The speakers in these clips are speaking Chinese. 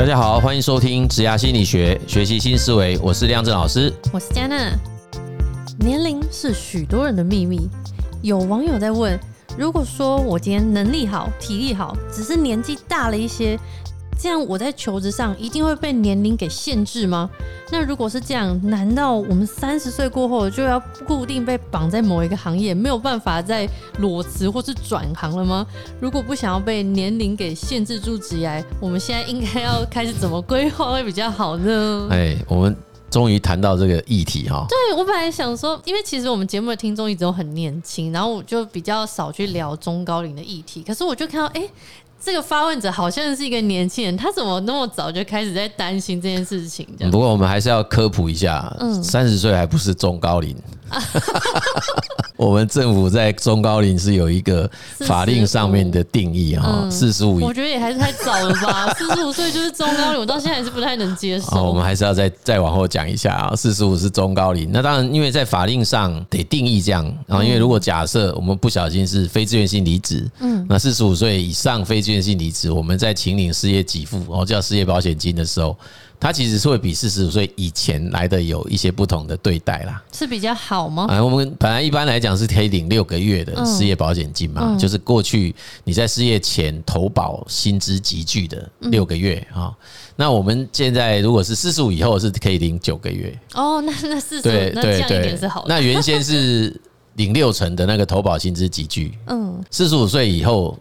大家好，欢迎收听职涯心理学，学习新思维。我是亮正老师，我是 Jenna。年龄是许多人的秘密。有网友在问：如果说我今天能力好、体力好，只是年纪大了一些，这样我在求职上一定会被年龄给限制吗？那如果是这样，难道我们三十岁过后就要固定被绑在某一个行业，没有办法再裸辞或是转行了吗？如果不想要被年龄给限制住职业，我们现在应该要开始怎么规划会比较好呢？哎，我们终于谈到这个议题哈。对，我本来想说，因为其实我们节目的听众一直都很年轻，然后我就比较少去聊中高龄的议题。可是我就看到，哎。这个发问者好像是一个年轻人，他怎么那么早就开始在担心这件事情？不过我们还是要科普一下，嗯，三十岁还不是中高龄。我们政府在中高龄是有一个法令上面的定义哈，四十五。我觉得也还是太早了吧，四十五岁就是中高龄，我到现在还是不太能接受。哦，我们还是要再再往后讲一下啊，四十五是中高龄。那当然，因为在法令上得定义这样，然后因为如果假设我们不小心是非自愿性离职，嗯，那四十五岁以上非自愿性离职，我们在请领失业给付哦，叫失业保险金的时候。它其实是会比四十五岁以前来的有一些不同的对待啦，是比较好吗？啊，我们本来一般来讲是可以领六个月的失业保险金嘛，就是过去你在失业前投保薪资集聚的六个月啊。那我们现在如果是四十五以后是可以领九个月哦，那那四十五那这样一点是好的。那原先是领六成的那个投保薪资集聚，嗯，四十五岁以后。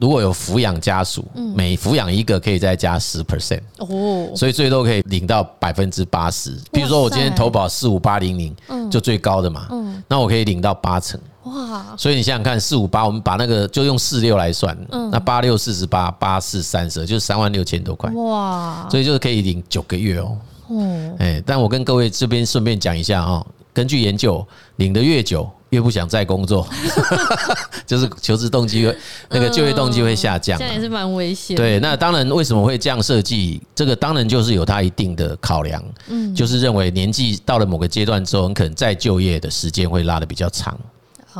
如果有抚养家属，每抚养一个可以再加十 percent 哦，所以最多可以领到百分之八十。比如说我今天投保四五八零零，就最高的嘛，那我可以领到八成。哇。所以你想想看，四五八，我们把那个就用四六来算，那八六四十八，八四三十，就是三万六千多块。哇。所以就是可以领九个月哦。哦，哎，但我跟各位这边顺便讲一下啊，根据研究，领得越久。越不想再工作，就是求职动机会那个就业动机会下降，这样也是蛮危险。对，那当然为什么会这样设计？这个当然就是有它一定的考量，嗯，就是认为年纪到了某个阶段之后，很可能再就业的时间会拉的比较长，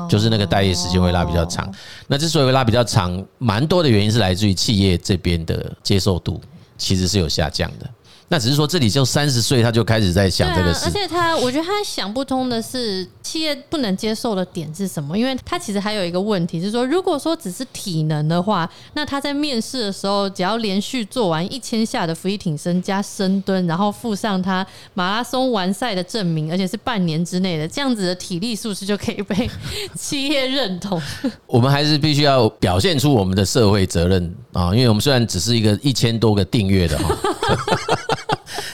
就是那个待业时间会拉比较长。那之所以会拉比较长，蛮多的原因是来自于企业这边的接受度其实是有下降的。那只是说，这里就三十岁他就开始在想这个事，而且他，我觉得他想不通的是，企业不能接受的点是什么？因为他其实还有一个问题是说，如果说只是体能的话，那他在面试的时候，只要连续做完一千下的伏地挺身加深蹲，然后附上他马拉松完赛的证明，而且是半年之内的，这样子的体力素质就可以被企业认同。我们还是必须要表现出我们的社会责任啊，因为我们虽然只是一个一千多个订阅的哈。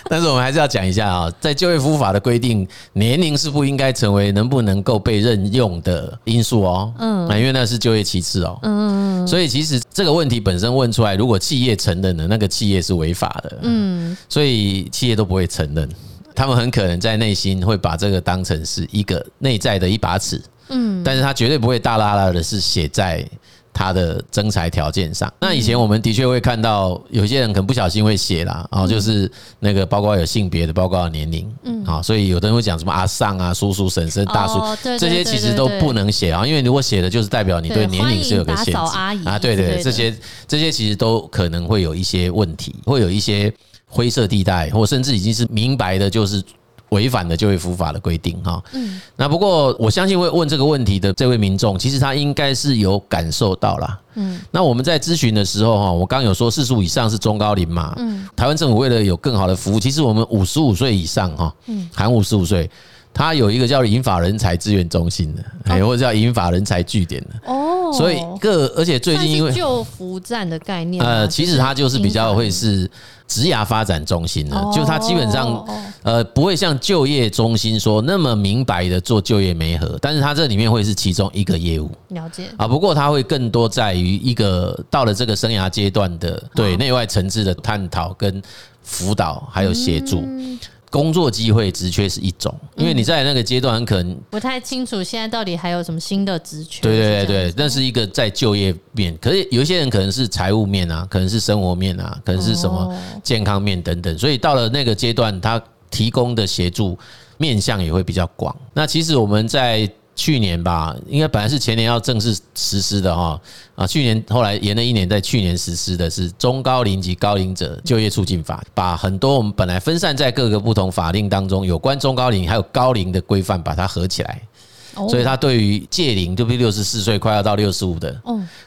但是我们还是要讲一下啊，在就业服务法的规定，年龄是不应该成为能不能够被任用的因素哦。嗯，因为那是就业歧视哦。嗯，所以其实这个问题本身问出来，如果企业承认了，那个企业是违法的。嗯，所以企业都不会承认，他们很可能在内心会把这个当成是一个内在的一把尺。嗯，但是他绝对不会大拉拉的是写在。他的征才条件上，那以前我们的确会看到有些人可能不小心会写啦，哦，就是那个包括有性别的，包括有年龄，嗯，啊，所以有的人会讲什么阿上啊、叔叔、婶婶、大叔，这些其实都不能写啊，因为如果写的就是代表你对年龄是有个限制。啊，对对，这些这些其实都可能会有一些问题，会有一些灰色地带，或甚至已经是明白的，就是。违反了就业服务法的规定哈，嗯，那不过我相信会问这个问题的这位民众，其实他应该是有感受到啦。嗯，那我们在咨询的时候哈，我刚刚有说四十五以上是中高龄嘛，嗯，台湾政府为了有更好的服务，其实我们五十五岁以上哈，嗯，含五十五岁。他有一个叫银发人才资源中心的，哎，或者叫银发人才据点的。哦，所以各而且最近因为就服站的概念，呃，其实它就是比较会是职涯发展中心的，就它基本上呃不会像就业中心说那么明白的做就业媒合，但是它这里面会是其中一个业务。了解。啊，不过它会更多在于一个到了这个生涯阶段的对内外层次的探讨跟辅导，还有协助。工作机会职缺是一种，因为你在那个阶段很可能不太清楚现在到底还有什么新的职缺。对对对，那是一个在就业面，可是有一些人可能是财务面啊，可能是生活面啊，可能是什么健康面等等，所以到了那个阶段，他提供的协助面向也会比较广。那其实我们在去年吧，应该本来是前年要正式实施的哈啊，去年后来延了一年，在去年实施的是中高龄及高龄者就业促进法，把很多我们本来分散在各个不同法令当中有关中高龄还有高龄的规范，把它合起来。所以它对于届龄，就比如六十四岁快要到六十五的，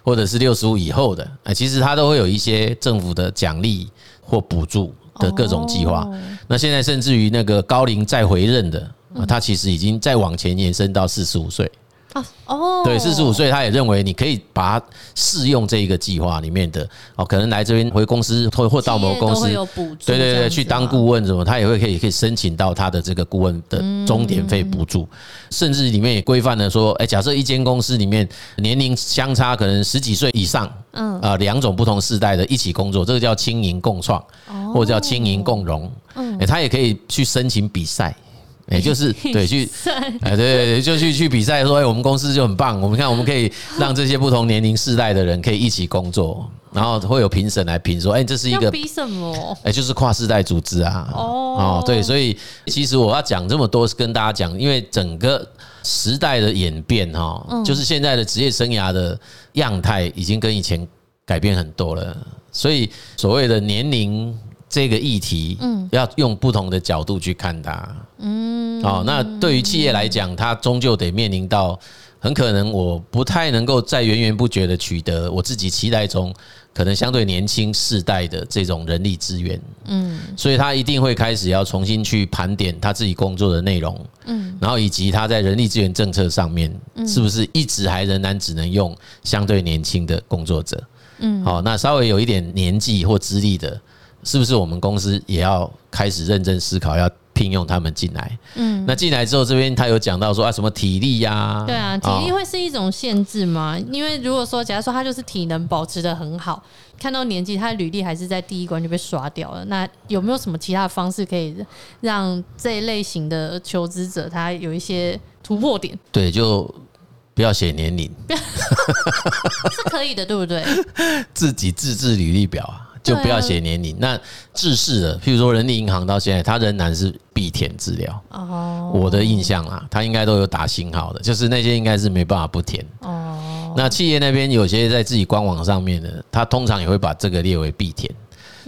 或者是六十五以后的，哎，其实它都会有一些政府的奖励或补助的各种计划。那现在甚至于那个高龄再回任的。啊，他其实已经再往前延伸到四十五岁啊，哦，对，四十五岁，他也认为你可以把它适用这一个计划里面的哦，可能来这边回公司或或到某个公司，对对对，去当顾问什么，他也会可以可以申请到他的这个顾问的终点费补助，甚至里面也规范了说，哎，假设一间公司里面年龄相差可能十几岁以上，嗯啊，两种不同世代的一起工作，这个叫青银共创，或者叫青银共荣，嗯，哎，他也可以去申请比赛。也就是 对去，哎对对对，就去去比赛说，哎，我们公司就很棒。我们看，我们可以让这些不同年龄世代的人可以一起工作，然后会有评审来评说，哎，这是一个比什么？哎，就是跨世代组织啊。哦，对，所以其实我要讲这么多，是跟大家讲，因为整个时代的演变哈，就是现在的职业生涯的样态已经跟以前改变很多了，所以所谓的年龄。这个议题，嗯，要用不同的角度去看它，嗯，好，那对于企业来讲，它终究得面临到，很可能我不太能够再源源不绝的取得我自己期待中可能相对年轻世代的这种人力资源，嗯，所以他一定会开始要重新去盘点他自己工作的内容，嗯，然后以及他在人力资源政策上面，是不是一直还仍然只能用相对年轻的工作者，嗯，好，那稍微有一点年纪或资历的。是不是我们公司也要开始认真思考，要聘用他们进来？嗯，那进来之后，这边他有讲到说啊，什么体力呀？对啊，体力会是一种限制吗？因为如果说，假如说他就是体能保持的很好，看到年纪，他的履历还是在第一关就被刷掉了。那有没有什么其他的方式可以让这一类型的求职者他有一些突破点？对，就不要写年龄，是可以的，对不对？自己自制履历表啊。就不要写年龄。那制式的，譬如说人力银行到现在，它仍然是必填资料。哦，我的印象啊，它应该都有打星号的，就是那些应该是没办法不填。哦，那企业那边有些在自己官网上面的，它通常也会把这个列为必填。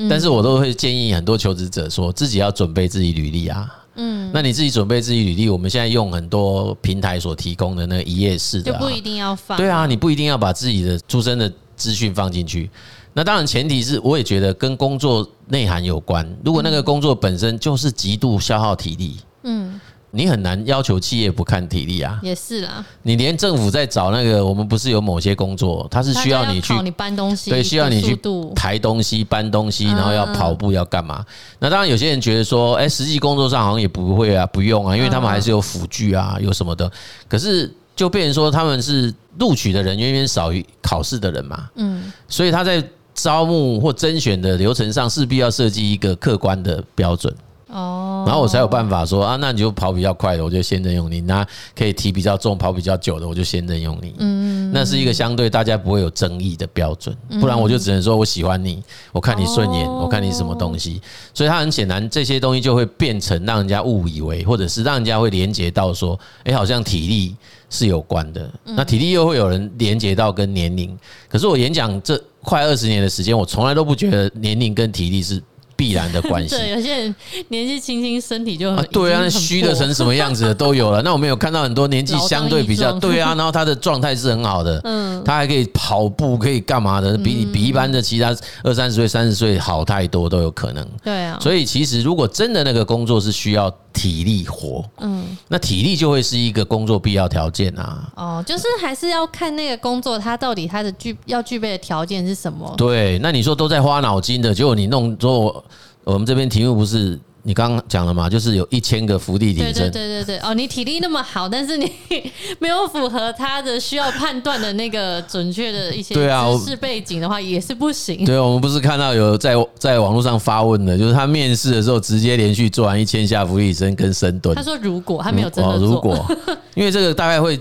但是我都会建议很多求职者说，自己要准备自己履历啊。嗯，那你自己准备自己履历，我们现在用很多平台所提供的那个一页式的，就不一定要放。对啊，你不一定要把自己的出生的资讯放进去。那当然，前提是我也觉得跟工作内涵有关。如果那个工作本身就是极度消耗体力，嗯，你很难要求企业不看体力啊。也是啦，你连政府在找那个，我们不是有某些工作，它是需要你去你搬东西，对，需要你去抬东西、搬东西，然后要跑步要干嘛？那当然，有些人觉得说，哎，实际工作上好像也不会啊，不用啊，因为他们还是有辅具啊，有什么的。可是。就变成说他们是录取的人远远少于考试的人嘛，嗯，所以他在招募或甄选的流程上势必要设计一个客观的标准。哦，然后我才有办法说啊，那你就跑比较快的，我就先任用你；那可以提比较重、跑比较久的，我就先任用你。嗯，那是一个相对大家不会有争议的标准，不然我就只能说我喜欢你，我看你顺眼，我看你什么东西。所以它很显然，这些东西就会变成让人家误以为，或者是让人家会连接到说，哎，好像体力是有关的。那体力又会有人连接到跟年龄。可是我演讲这快二十年的时间，我从来都不觉得年龄跟体力是。必然的关系。对，有些人年纪轻轻，身体就很、啊、对啊，虚的成什么样子的都有了。那我们有看到很多年纪相对比较对啊，然后他的状态是很好的，嗯，他还可以跑步，可以干嘛的？比你比一般的其他二三十岁、三十岁好太多都有可能。对啊，所以其实如果真的那个工作是需要体力活，嗯，那体力就会是一个工作必要条件啊。哦，就是还是要看那个工作，它到底它的具要具备的条件是什么？对，那你说都在花脑筋的，结果你弄做。我们这边题目不是你刚刚讲了嘛？就是有一千个伏地挺身。对对对对哦，你体力那么好，但是你 没有符合他的需要判断的那个准确的一些知识背景的话，也是不行。对，我们不是看到有在在网络上发问的，就是他面试的时候直接连续做完一千下伏地挺身跟深蹲。他说如果他没有真的做，如果 因为这个大概会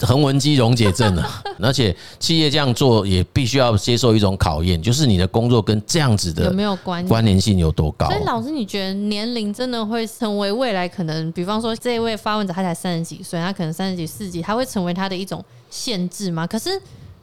横纹肌溶解症啊，而且企业这样做也必须要接受一种考验，就是你的工作跟这样子的有没有关关联性有多高？所以老师，你觉得年龄真的会成为未来可能，比方说这一位发问者他才三十几岁，他可能三十几、四十几，他会成为他的一种限制吗？可是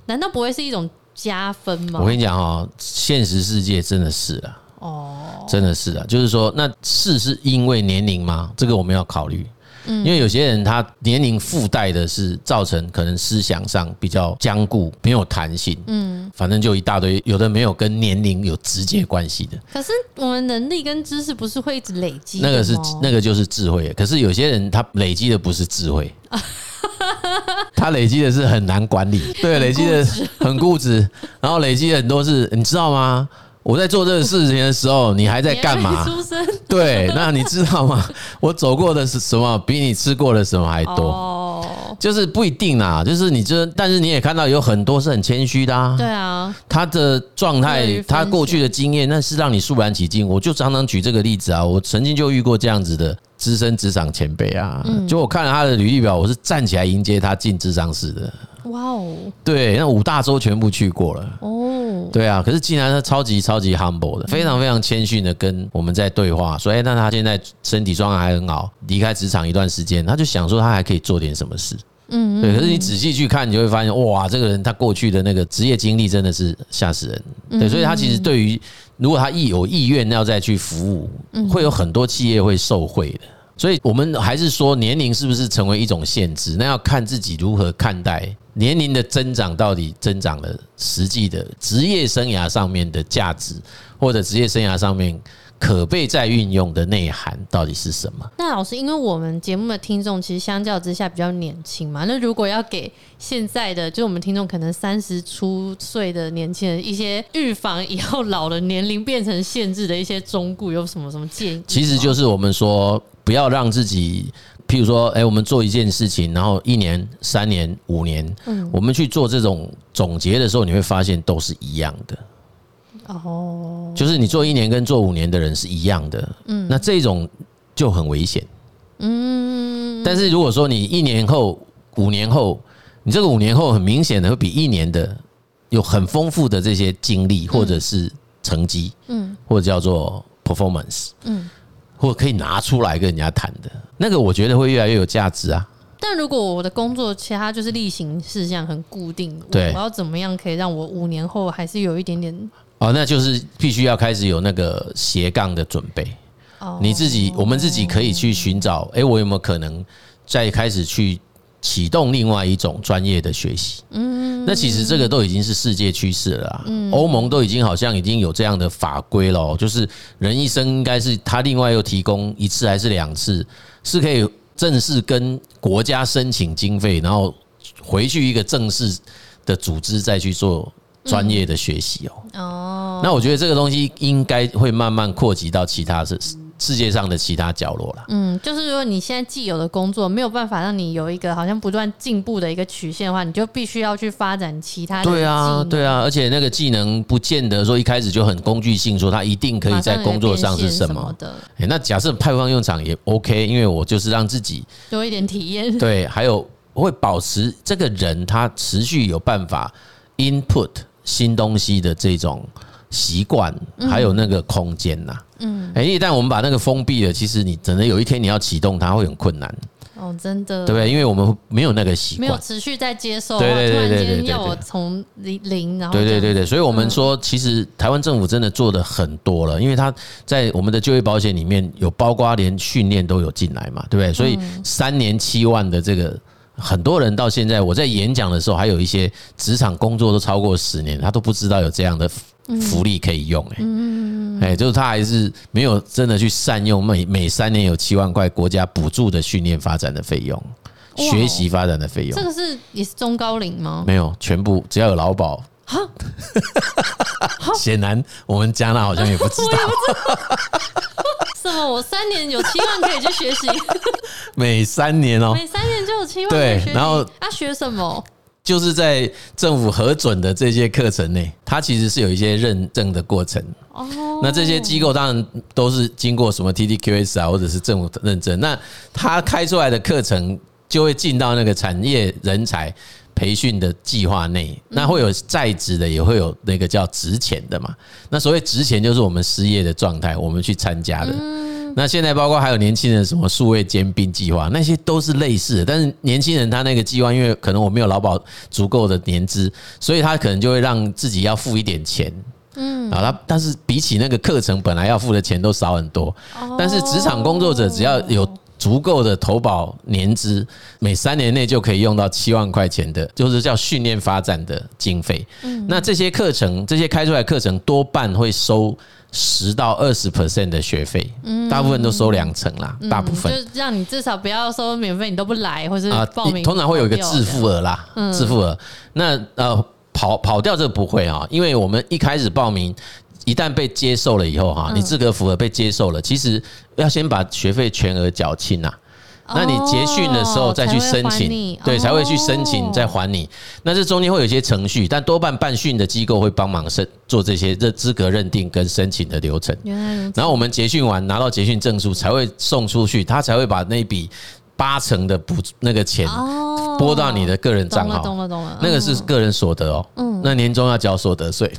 难道不会是一种加分吗？我跟你讲哦，现实世界真的是啊，哦，真的是啊，就是说，那是是因为年龄吗？这个我们要考虑。因为有些人他年龄附带的是造成可能思想上比较僵固，没有弹性。嗯，反正就一大堆，有的没有跟年龄有直接关系的。可是我们能力跟知识不是会一直累积？那个是那个就是智慧。可是有些人他累积的不是智慧，他累积的是很难管理。对，累积的很固执，然后累积的很多是，你知道吗？我在做这个事情的时候，你还在干嘛？对，那你知道吗？我走过的是什么，比你吃过的什么还多。哦就是不一定啦，就是你这，但是你也看到有很多是很谦虚的啊。对啊，他的状态，他过去的经验，那是让你肃然起敬。我就常常举这个例子啊，我曾经就遇过这样子的资深职场前辈啊，就我看了他的履历表，我是站起来迎接他进智商室的。哇哦，对，那五大洲全部去过了。哦，对啊，可是竟然他超级超级 humble 的，非常非常谦逊的跟我们在对话，所以那他现在身体状况还很好，离开职场一段时间，他就想说他还可以做点什么事，嗯，对，可是你仔细去看，你就会发现哇，这个人他过去的那个职业经历真的是吓死人，对，所以他其实对于如果他一有意愿要再去服务，会有很多企业会受惠的。所以，我们还是说，年龄是不是成为一种限制？那要看自己如何看待年龄的增长，到底增长了实际的职业生涯上面的价值，或者职业生涯上面可被再运用的内涵到底是什么？那老师，因为我们节目的听众其实相较之下比较年轻嘛，那如果要给现在的，就我们听众可能三十出岁的年轻人一些预防以后老了年龄变成限制的一些忠告，有什么什么建议？其实就是我们说。不要让自己，譬如说，哎，我们做一件事情，然后一年、三年、五年，嗯，我们去做这种总结的时候，你会发现都是一样的。哦，就是你做一年跟做五年的人是一样的，嗯，那这种就很危险。嗯，但是如果说你一年后、五年后，你这个五年后很明显的会比一年的有很丰富的这些经历或者是成绩，嗯，或者叫做 performance，嗯。或可以拿出来跟人家谈的那个，我觉得会越来越有价值啊。但如果我的工作其他就是例行事项很固定，对，我要怎么样可以让我五年后还是有一点点？哦，那就是必须要开始有那个斜杠的准备。哦，你自己，我们自己可以去寻找，哎，我有没有可能再开始去？启动另外一种专业的学习，嗯，那其实这个都已经是世界趋势了啦。欧盟都已经好像已经有这样的法规了，就是人一生应该是他另外又提供一次还是两次，是可以正式跟国家申请经费，然后回去一个正式的组织再去做专业的学习哦。哦，那我觉得这个东西应该会慢慢扩及到其他世。世界上的其他角落了。嗯，就是如果你现在既有的工作没有办法让你有一个好像不断进步的一个曲线的话，你就必须要去发展其他的。对啊，对啊，而且那个技能不见得说一开始就很工具性，说它一定可以在工作上是什么的。那假设派上用场也 OK，因为我就是让自己多一点体验。对，还有我会保持这个人他持续有办法 input 新东西的这种习惯，还有那个空间呐。嗯，哎，一旦我们把那个封闭了，其实你可能有一天你要启动它会很困难。哦，真的，对不对？因为我们没有那个习惯，没有持续在接受。对对对对对，要我从零零，然后对对对对，所以我们说，其实台湾政府真的做的很多了，因为它在我们的就业保险里面有包括连训练都有进来嘛，对不对？所以三年七万的这个，很多人到现在我在演讲的时候，还有一些职场工作都超过十年，他都不知道有这样的。福利可以用哎，哎，就是他还是没有真的去善用每每三年有七万块国家补助的训练发展的费用，学习发展的费用。这个是也是中高龄吗？没有，全部只要有劳保。哈，显然我们加纳好像也不知道。什么？我三年有七万可以去学习？每三年哦，每三年就有七万对，然后他学什么？就是在政府核准的这些课程内，它其实是有一些认证的过程。哦，那这些机构当然都是经过什么 TDQS 啊，或者是政府认证。那他开出来的课程。就会进到那个产业人才培训的计划内。那会有在职的，也会有那个叫职前的嘛。那所谓职前就是我们失业的状态，我们去参加的。那现在包括还有年轻人什么数位兼并计划，那些都是类似的。但是年轻人他那个计划，因为可能我没有劳保足够的年资，所以他可能就会让自己要付一点钱。嗯，啊，他但是比起那个课程本来要付的钱都少很多。但是职场工作者只要有足够的投保年资，每三年内就可以用到七万块钱的，就是叫训练发展的经费。嗯，那这些课程，这些开出来课程多半会收。十到二十 percent 的学费，大部分都收两成啦，大部分就让你至少不要收免费，你都不来，或是报名，通常会有一个自付额啦，自付额。那呃跑跑掉这个不会啊，因为我们一开始报名，一旦被接受了以后哈，你资格符合被接受了，其实要先把学费全额缴清呐。那你结训的时候再去申请，对，才会去申请再还你。那这中间会有一些程序，但多半办训的机构会帮忙申做这些这资格认定跟申请的流程。然后我们结训完拿到结训证书才会送出去，他才会把那笔八成的补那个钱拨到你的个人账号。懂了懂了，那个是个人所得哦。嗯，那年终要缴所得税。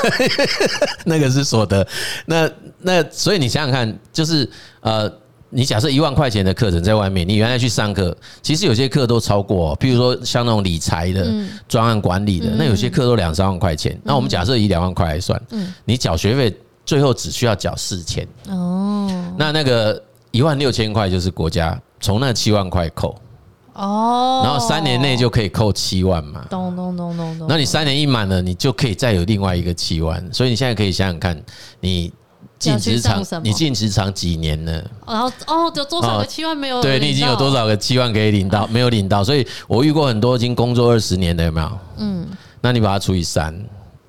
那个是所得。那那所以你想想看，就是呃。你假设一万块钱的课程在外面，你原来去上课，其实有些课都超过，比如说像那种理财的、专案管理的，那有些课都两三万块钱。那我们假设以两万块来算，你缴学费最后只需要缴四千。哦，那那个一万六千块就是国家从那七万块扣。哦，然后三年内就可以扣七万嘛。咚咚咚咚咚。那你三年一满了，你就可以再有另外一个七万。所以你现在可以想想看，你。进职场，你进职场几年了？然后哦，有多少个七万没有？对，你已经有多少个七万可以领到？没有领到，所以我遇过很多已经工作二十年的，有没有？嗯，那你把它除以三，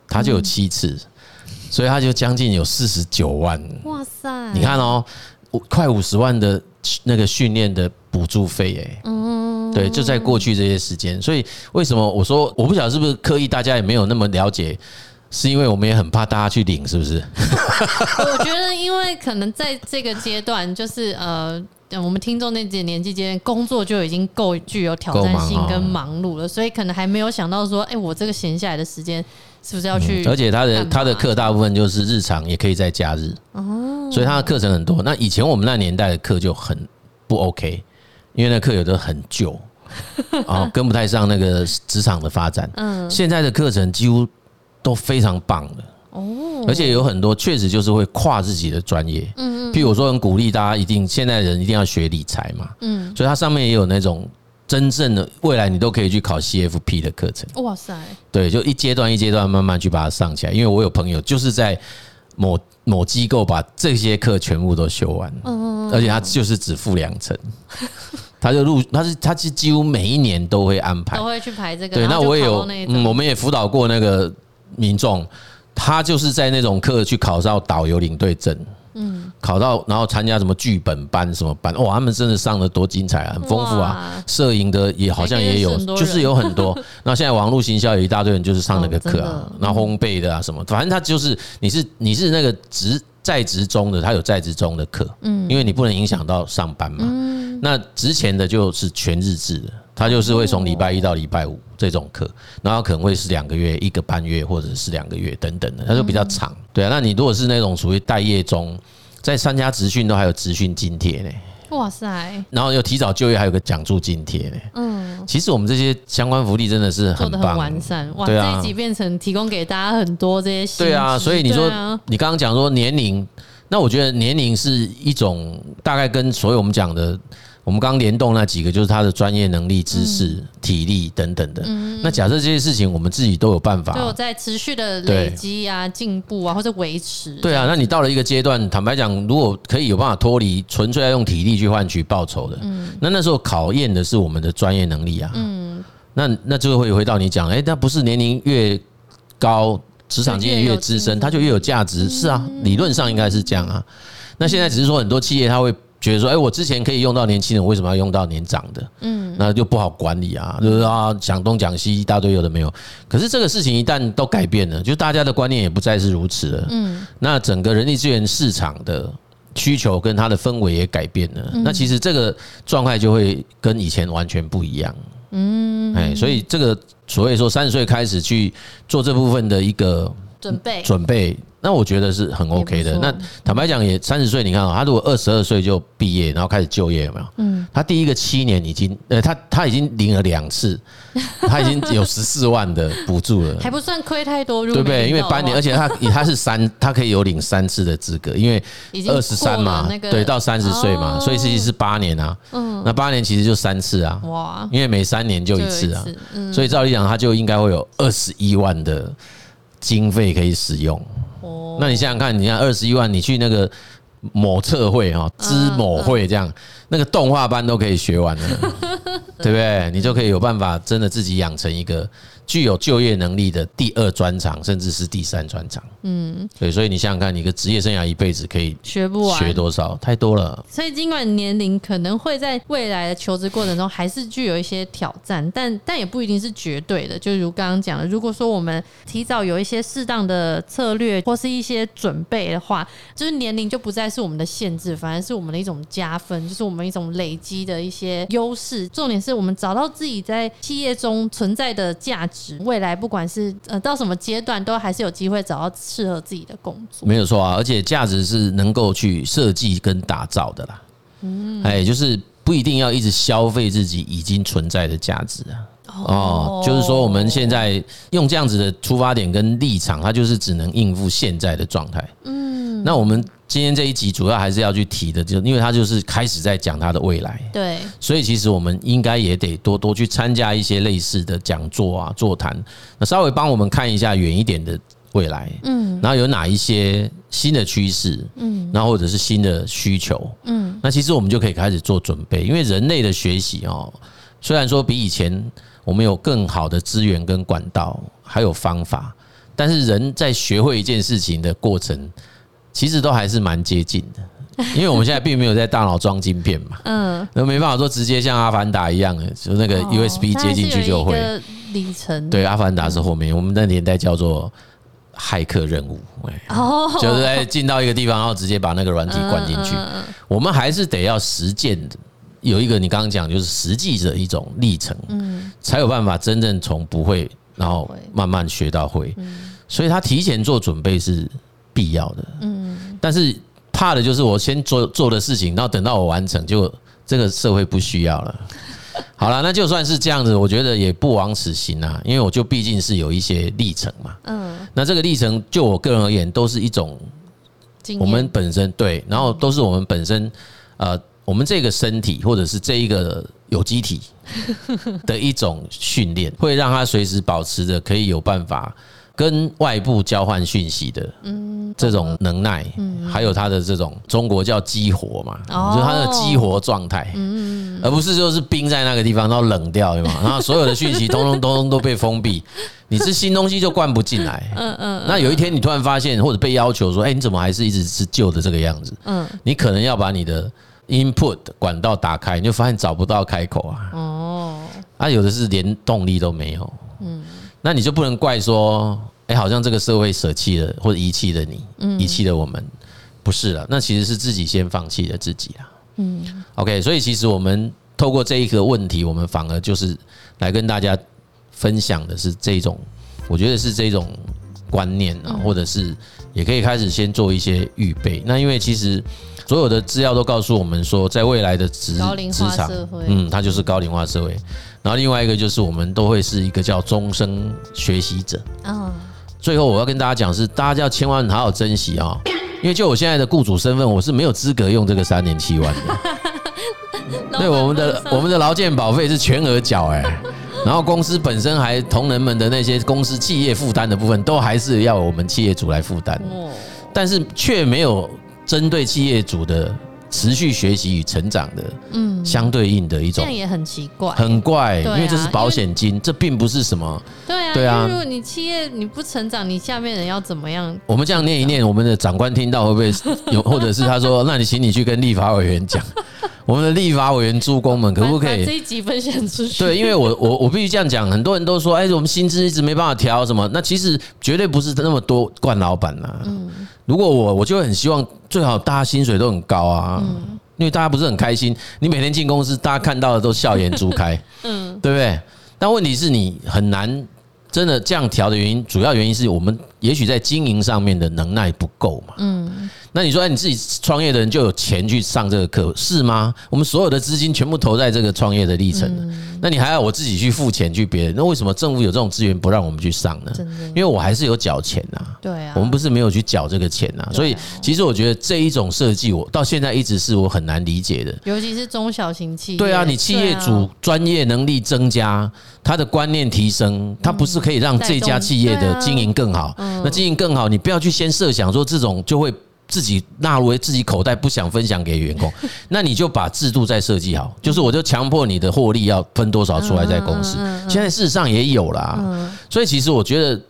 它就有七次，所以它就将近有四十九万。哇塞！你看哦，快五十万的那个训练的补助费，哎，嗯，对，就在过去这些时间，所以为什么我说我不晓得是不是刻意，大家也没有那么了解。是因为我们也很怕大家去领，是不是？我觉得，因为可能在这个阶段，就是呃，我们听众那几年纪间工作就已经够具有挑战性跟忙碌了，所以可能还没有想到说，哎，我这个闲下来的时间是不是要去？而且他的他的课大部分就是日常，也可以在假日哦，所以他的课程很多。那以前我们那年代的课就很不 OK，因为那课有的很旧，啊，跟不太上那个职场的发展。嗯，现在的课程几乎。都非常棒的哦，而且有很多确实就是会跨自己的专业，嗯，譬如说很鼓励大家一定现在人一定要学理财嘛，嗯，所以它上面也有那种真正的未来你都可以去考 CFP 的课程，哇塞，对，就一阶段一阶段慢慢去把它上起来，因为我有朋友就是在某某机构把这些课全部都修完，嗯，而且他就是只付两成，他就入，他是他是几乎每一年都会安排，都会去排这个，对，那我也有，嗯，我们也辅导过那个。民众，他就是在那种课去考到导游领队证，嗯，考到然后参加什么剧本班什么班，哇，他们真的上的多精彩啊，很丰富啊，摄影的也好像也有，就是有很多。那现在网络行销有一大堆人就是上那个课啊，然后烘焙的啊什么，反正他就是你是你是那个职在职中的，他有在职中的课，嗯，因为你不能影响到上班嘛，嗯，那职前的就是全日制的。他就是会从礼拜一到礼拜五这种课，然后可能会是两个月、一个半月或者是两个月等等的，他就比较长。对啊，那你如果是那种属于待业中，在参加职训都还有职训津贴呢。哇塞！然后又提早就业，还有个奖助津贴呢。嗯，其实我们这些相关福利真的是很棒，很完善。哇，这一集变成提供给大家很多这些。对啊，所以你说你刚刚讲说年龄，那我觉得年龄是一种大概跟所有我们讲的。我们刚刚联动那几个，就是他的专业能力、知识、体力等等的。那假设这些事情我们自己都有办法，都有在持续的累积啊、进步啊，或者维持。对啊，那你到了一个阶段，坦白讲，如果可以有办法脱离纯粹要用体力去换取报酬的，那那时候考验的是我们的专业能力啊。嗯，那那就会回到你讲，哎，那不是年龄越高，职场经验越资深，它就越有价值。是啊，理论上应该是这样啊。那现在只是说很多企业它会。觉得说，哎，我之前可以用到年轻人，为什么要用到年长的？嗯，那就不好管理啊，就是啊，讲东讲西一大堆有的没有。可是这个事情一旦都改变了，就大家的观念也不再是如此了。嗯，那整个人力资源市场的需求跟它的氛围也改变了，那其实这个状态就会跟以前完全不一样。嗯，哎，所以这个所谓说三十岁开始去做这部分的一个准备准备。那我觉得是很 OK 的。那坦白讲，也三十岁，你看啊，他如果二十二岁就毕业，然后开始就业，有没有？嗯。他第一个七年已经，呃，他他已经领了两次，他已经有十四万的补助了，还不算亏太多，对不对？因为八年，而且他他是三，他可以有领三次的资格，因为二十三嘛，对，到三十岁嘛，所以其实是八年啊。嗯。那八年其实就三次啊。哇。因为每三年就一次啊。嗯。所以照理讲，他就应该会有二十一万的经费可以使用。那你想想看，你看二十一万，你去那个某测绘哈，知某会这样，那个动画班都可以学完了，对不对？你就可以有办法真的自己养成一个。具有就业能力的第二专长，甚至是第三专长。嗯，对，所以你想想看，你的职业生涯一辈子可以学不完，学多少？太多了。所以尽管年龄可能会在未来的求职过程中还是具有一些挑战，但但也不一定是绝对的。就如刚刚讲的，如果说我们提早有一些适当的策略或是一些准备的话，就是年龄就不再是我们的限制，反而是我们的一种加分，就是我们一种累积的一些优势。重点是我们找到自己在企业中存在的价值。未来不管是呃到什么阶段，都还是有机会找到适合自己的工作。没有错啊，而且价值是能够去设计跟打造的啦。嗯，哎，就是不一定要一直消费自己已经存在的价值啊。哦，就是说我们现在用这样子的出发点跟立场，它就是只能应付现在的状态。嗯，那我们。今天这一集主要还是要去提的，就因为他就是开始在讲他的未来，对，所以其实我们应该也得多多去参加一些类似的讲座啊、座谈，那稍微帮我们看一下远一点的未来，嗯，然后有哪一些新的趋势，嗯，然后或者是新的需求，嗯，那其实我们就可以开始做准备，因为人类的学习哦，虽然说比以前我们有更好的资源跟管道，还有方法，但是人在学会一件事情的过程。其实都还是蛮接近的，因为我们现在并没有在大脑装晶片嘛，嗯，那没办法说直接像阿凡达一样的，就那个 USB 接进去就会。里程对，阿凡达是后面，我们那年代叫做骇客任务，哦，就是在进到一个地方，然后直接把那个软体灌进去。我们还是得要实践的，有一个你刚刚讲就是实际的一种历程，嗯，才有办法真正从不会，然后慢慢学到会。所以他提前做准备是。必要的，嗯，但是怕的就是我先做做的事情，然后等到我完成，就这个社会不需要了。好了，那就算是这样子，我觉得也不枉此行啊，因为我就毕竟是有一些历程嘛，嗯，那这个历程就我个人而言，都是一种我们本身对，然后都是我们本身呃，我们这个身体或者是这一个有机体的一种训练，会让它随时保持着可以有办法。跟外部交换讯息的，这种能耐，还有他的这种中国叫激活嘛，就是他的激活状态，而不是就是冰在那个地方，然后冷掉，对吗？然后所有的讯息通通通通都被封闭，你是新东西就灌不进来。嗯嗯。那有一天你突然发现，或者被要求说，哎，你怎么还是一直是旧的这个样子？嗯。你可能要把你的 input 管道打开，你就发现找不到开口啊。哦。啊，有的是连动力都没有。嗯。那你就不能怪说，哎，好像这个社会舍弃了或者遗弃了你，遗弃了我们，不是了。那其实是自己先放弃了自己啦。嗯，OK，所以其实我们透过这一个问题，我们反而就是来跟大家分享的是这种，我觉得是这种观念啊，或者是也可以开始先做一些预备。那因为其实所有的资料都告诉我们说，在未来的职职场，嗯，它就是高龄化社会。然后另外一个就是我们都会是一个叫终生学习者。嗯，最后我要跟大家讲是，大家要千万好好珍惜啊，因为就我现在的雇主身份，我是没有资格用这个三年七万的。对，我们的我们的劳健保费是全额缴哎，然后公司本身还同仁们的那些公司企业负担的部分，都还是要我们企业主来负担。但是却没有针对企业主的。持续学习与成长的，嗯，相对应的一种，这样也很奇怪，很怪，因为这是保险金，这并不是什么，对啊，对啊。如果你企业你不成长，你下面人要怎么样？我们这样念一念，我们的长官听到会不会 有？或者是他说，那你请你去跟立法委员讲，我们的立法委员诸公们可不可以这一集分享出去？对，因为我我我必须这样讲，很多人都说，哎，我们薪资一直没办法调什么，那其实绝对不是那么多惯老板呐。嗯，如果我我就很希望最好大家薪水都很高啊，嗯，因为大家不是很开心，你每天进公司，大家看到的都笑颜逐开，嗯，对不对？但问题是你很难真的这样调的原因，主要原因是我们也许在经营上面的能耐不够嘛。嗯。那你说，哎你自己创业的人就有钱去上这个课是吗？我们所有的资金全部投在这个创业的历程，那你还要我自己去付钱去别人？那为什么政府有这种资源不让我们去上呢？因为我还是有缴钱呐。对啊，我们不是没有去缴这个钱呐。所以其实我觉得这一种设计，我到现在一直是我很难理解的。尤其是中小型企业。对啊，你企业主专业能力增加，他的观念提升，他不是可以让这家企业的经营更好？那经营更好，你不要去先设想说这种就会。自己纳入为自己口袋，不想分享给员工，那你就把制度再设计好，就是我就强迫你的获利要分多少出来在公司。现在事实上也有啦，所以其实我觉得，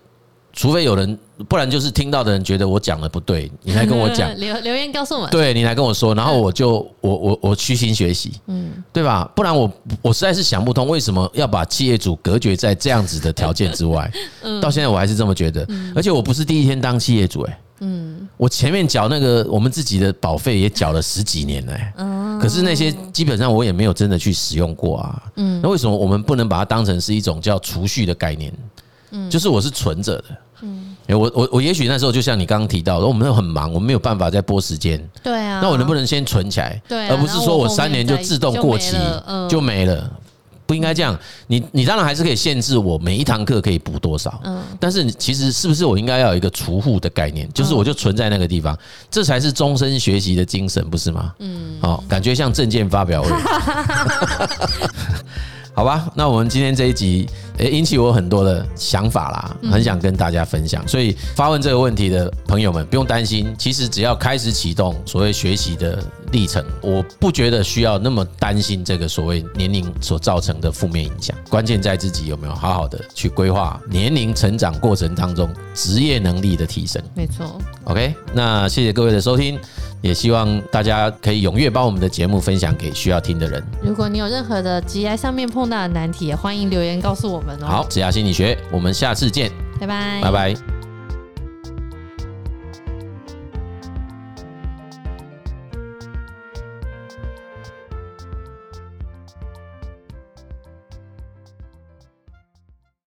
除非有人，不然就是听到的人觉得我讲的不对，你来跟我讲，留留言告诉我们，对你来跟我说，然后我就我我我虚心学习，嗯，对吧？不然我我实在是想不通，为什么要把企业主隔绝在这样子的条件之外？到现在我还是这么觉得，而且我不是第一天当企业主，哎。嗯，我前面缴那个我们自己的保费也缴了十几年哎，嗯，可是那些基本上我也没有真的去使用过啊，嗯，那为什么我们不能把它当成是一种叫储蓄的概念？嗯，就是我是存着的，嗯，我我我也许那时候就像你刚刚提到的，我们很忙，我们没有办法再拨时间，对啊，那我能不能先存起来？对，而不是说我三年就自动过期就没了。不应该这样，你你当然还是可以限制我每一堂课可以补多少，嗯，但是其实是不是我应该要有一个储户的概念，就是我就存在那个地方，这才是终身学习的精神，不是吗？嗯，好，感觉像证件发表会。好吧，那我们今天这一集，诶，引起我很多的想法啦，很想跟大家分享。所以发问这个问题的朋友们，不用担心，其实只要开始启动所谓学习的历程，我不觉得需要那么担心这个所谓年龄所造成的负面影响。关键在自己有没有好好的去规划年龄成长过程当中职业能力的提升。没错。OK，那谢谢各位的收听。也希望大家可以踊跃把我们的节目分享给需要听的人。如果你有任何的职涯上面碰到的难题，也欢迎留言告诉我们哦。好，职涯心理学，我们下次见，拜拜，拜拜。